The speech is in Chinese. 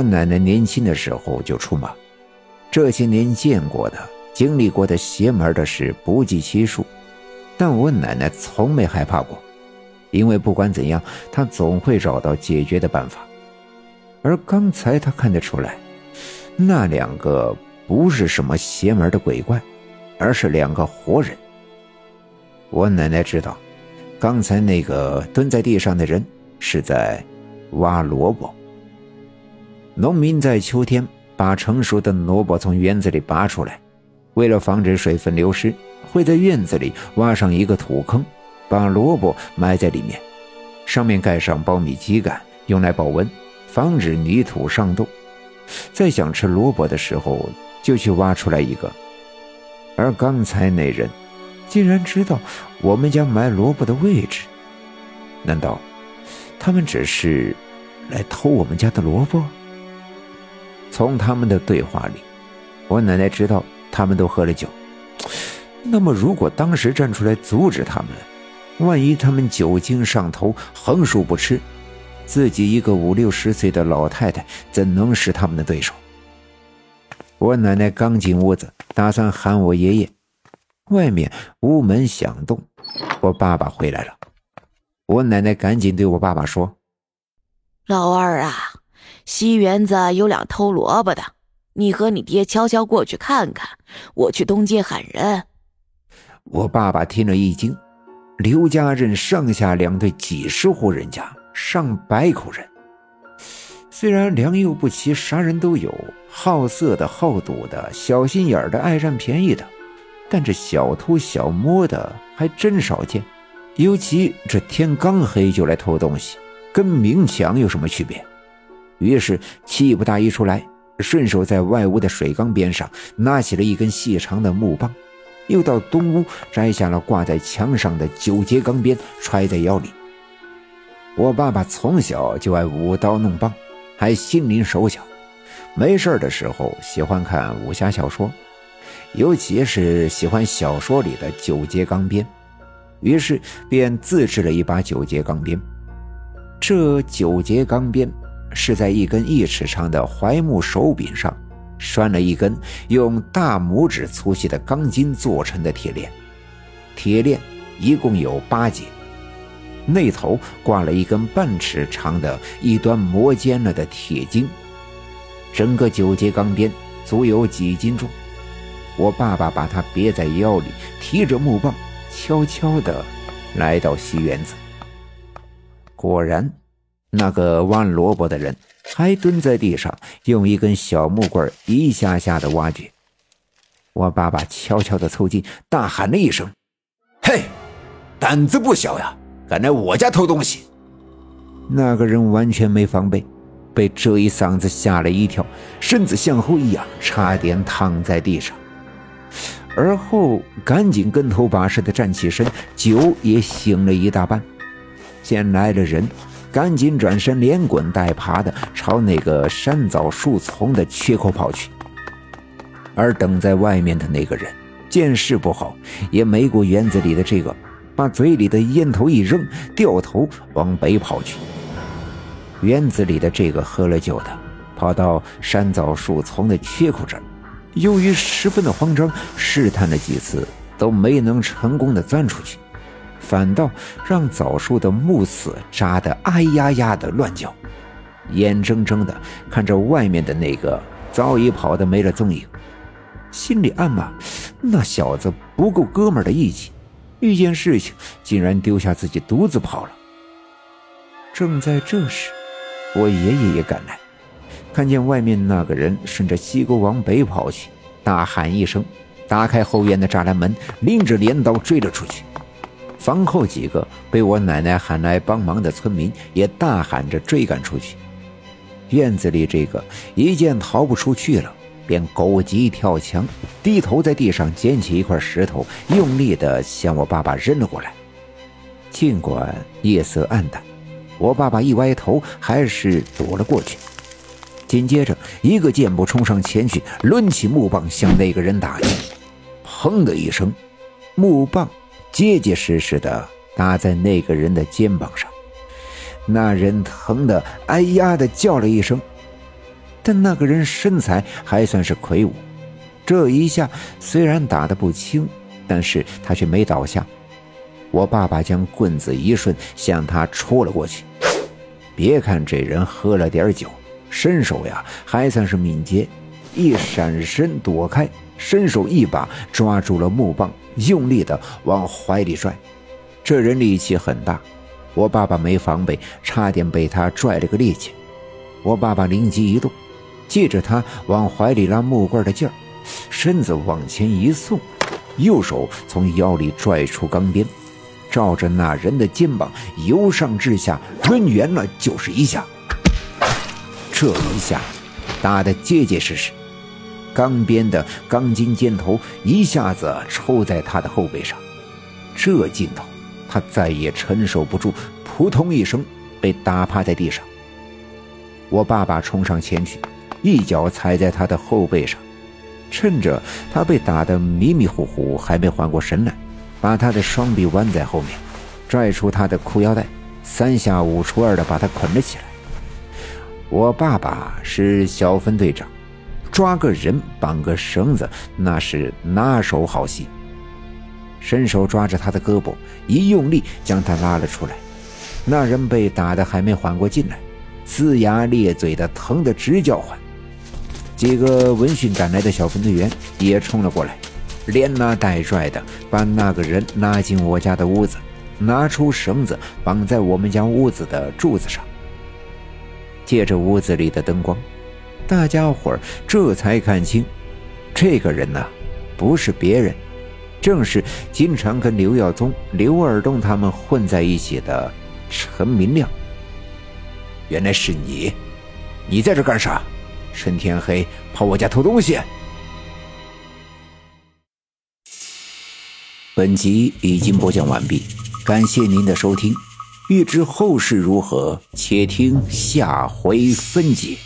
我奶奶年轻的时候就出马，这些年见过的、经历过的邪门的事不计其数，但我奶奶从没害怕过，因为不管怎样，她总会找到解决的办法。而刚才她看得出来，那两个不是什么邪门的鬼怪，而是两个活人。我奶奶知道，刚才那个蹲在地上的人是在挖萝卜。农民在秋天把成熟的萝卜从园子里拔出来，为了防止水分流失，会在院子里挖上一个土坑，把萝卜埋在里面，上面盖上苞米秸秆，用来保温，防止泥土上冻。在想吃萝卜的时候，就去挖出来一个。而刚才那人，竟然知道我们家埋萝卜的位置，难道他们只是来偷我们家的萝卜？从他们的对话里，我奶奶知道他们都喝了酒。那么，如果当时站出来阻止他们，万一他们酒精上头横竖不吃，自己一个五六十岁的老太太怎能是他们的对手？我奶奶刚进屋子，打算喊我爷爷，外面屋门响动，我爸爸回来了。我奶奶赶紧对我爸爸说：“老二啊。”西园子有俩偷萝卜的，你和你爹悄悄过去看看，我去东街喊人。我爸爸听了一惊，刘家镇上下两队几十户人家，上百口人，虽然良莠不齐，啥人都有，好色的、好赌的、小心眼的、爱占便宜的，但这小偷小摸的还真少见。尤其这天刚黑就来偷东西，跟明抢有什么区别？于是气不打一处来，顺手在外屋的水缸边上拿起了一根细长的木棒，又到东屋摘下了挂在墙上的九节钢鞭，揣在腰里。我爸爸从小就爱舞刀弄棒，还心灵手巧，没事的时候喜欢看武侠小说，尤其是喜欢小说里的九节钢鞭，于是便自制了一把九节钢鞭。这九节钢鞭。是在一根一尺长的槐木手柄上拴了一根用大拇指粗细的钢筋做成的铁链，铁链一共有八节，那头挂了一根半尺长的一端磨尖了的铁筋，整个九节钢鞭足有几斤重。我爸爸把它别在腰里，提着木棒，悄悄地来到西园子。果然。那个挖萝卜的人还蹲在地上，用一根小木棍一下下的挖掘。我爸爸悄悄的凑近，大喊了一声：“嘿，胆子不小呀，敢来我家偷东西！”那个人完全没防备，被这一嗓子吓了一跳，身子向后一仰，差点躺在地上。而后赶紧跟头把式的站起身，酒也醒了一大半。见来了人。赶紧转身，连滚带爬的朝那个山枣树丛的缺口跑去。而等在外面的那个人见势不好，也没顾园子里的这个，把嘴里的烟头一扔，掉头往北跑去。园子里的这个喝了酒的，跑到山枣树丛的缺口这儿，由于十分的慌张，试探了几次都没能成功的钻出去。反倒让枣树的木刺扎得哎呀呀的乱叫，眼睁睁的看着外面的那个早已跑得没了踪影，心里暗骂：那小子不够哥们的义气，遇见事情竟然丢下自己独自跑了。正在这时，我爷爷也赶来，看见外面那个人顺着西沟往北跑去，大喊一声，打开后院的栅栏门，拎着镰刀追了出去。房后几个被我奶奶喊来帮忙的村民也大喊着追赶出去。院子里这个一见逃不出去了，便狗急跳墙，低头在地上捡起一块石头，用力地向我爸爸扔了过来。尽管夜色暗淡，我爸爸一歪头还是躲了过去。紧接着，一个箭步冲上前去，抡起木棒向那个人打去。砰的一声，木棒。结结实实的搭在那个人的肩膀上，那人疼得哎呀的叫了一声。但那个人身材还算是魁梧。这一下虽然打得不轻，但是他却没倒下。我爸爸将棍子一顺，向他戳了过去。别看这人喝了点酒，身手呀还算是敏捷，一闪身躲开，伸手一把抓住了木棒，用力的往怀里拽。这人力气很大，我爸爸没防备，差点被他拽了个趔趄。我爸爸灵机一动，借着他往怀里拉木棍的劲儿，身子往前一送，右手从腰里拽出钢鞭。照着那人的肩膀由上至下抡圆了就是一下，这一下打得结结实实，钢鞭的钢筋尖头一下子抽在他的后背上，这劲头他再也承受不住，扑通一声被打趴在地上。我爸爸冲上前去，一脚踩在他的后背上，趁着他被打得迷迷糊糊，还没缓过神来。把他的双臂弯在后面，拽出他的裤腰带，三下五除二的把他捆了起来。我爸爸是小分队长，抓个人绑个绳子那是拿手好戏。伸手抓着他的胳膊，一用力将他拉了出来。那人被打的还没缓过劲来，呲牙咧嘴的，疼得直叫唤。几个闻讯赶来的小分队员也冲了过来。连拉带拽的把那个人拉进我家的屋子，拿出绳子绑在我们家屋子的柱子上。借着屋子里的灯光，大家伙这才看清，这个人呢，不是别人，正是经常跟刘耀宗、刘二东他们混在一起的陈明亮。原来是你，你在这干啥？趁天黑跑我家偷东西？本集已经播讲完毕，感谢您的收听。欲知后事如何，且听下回分解。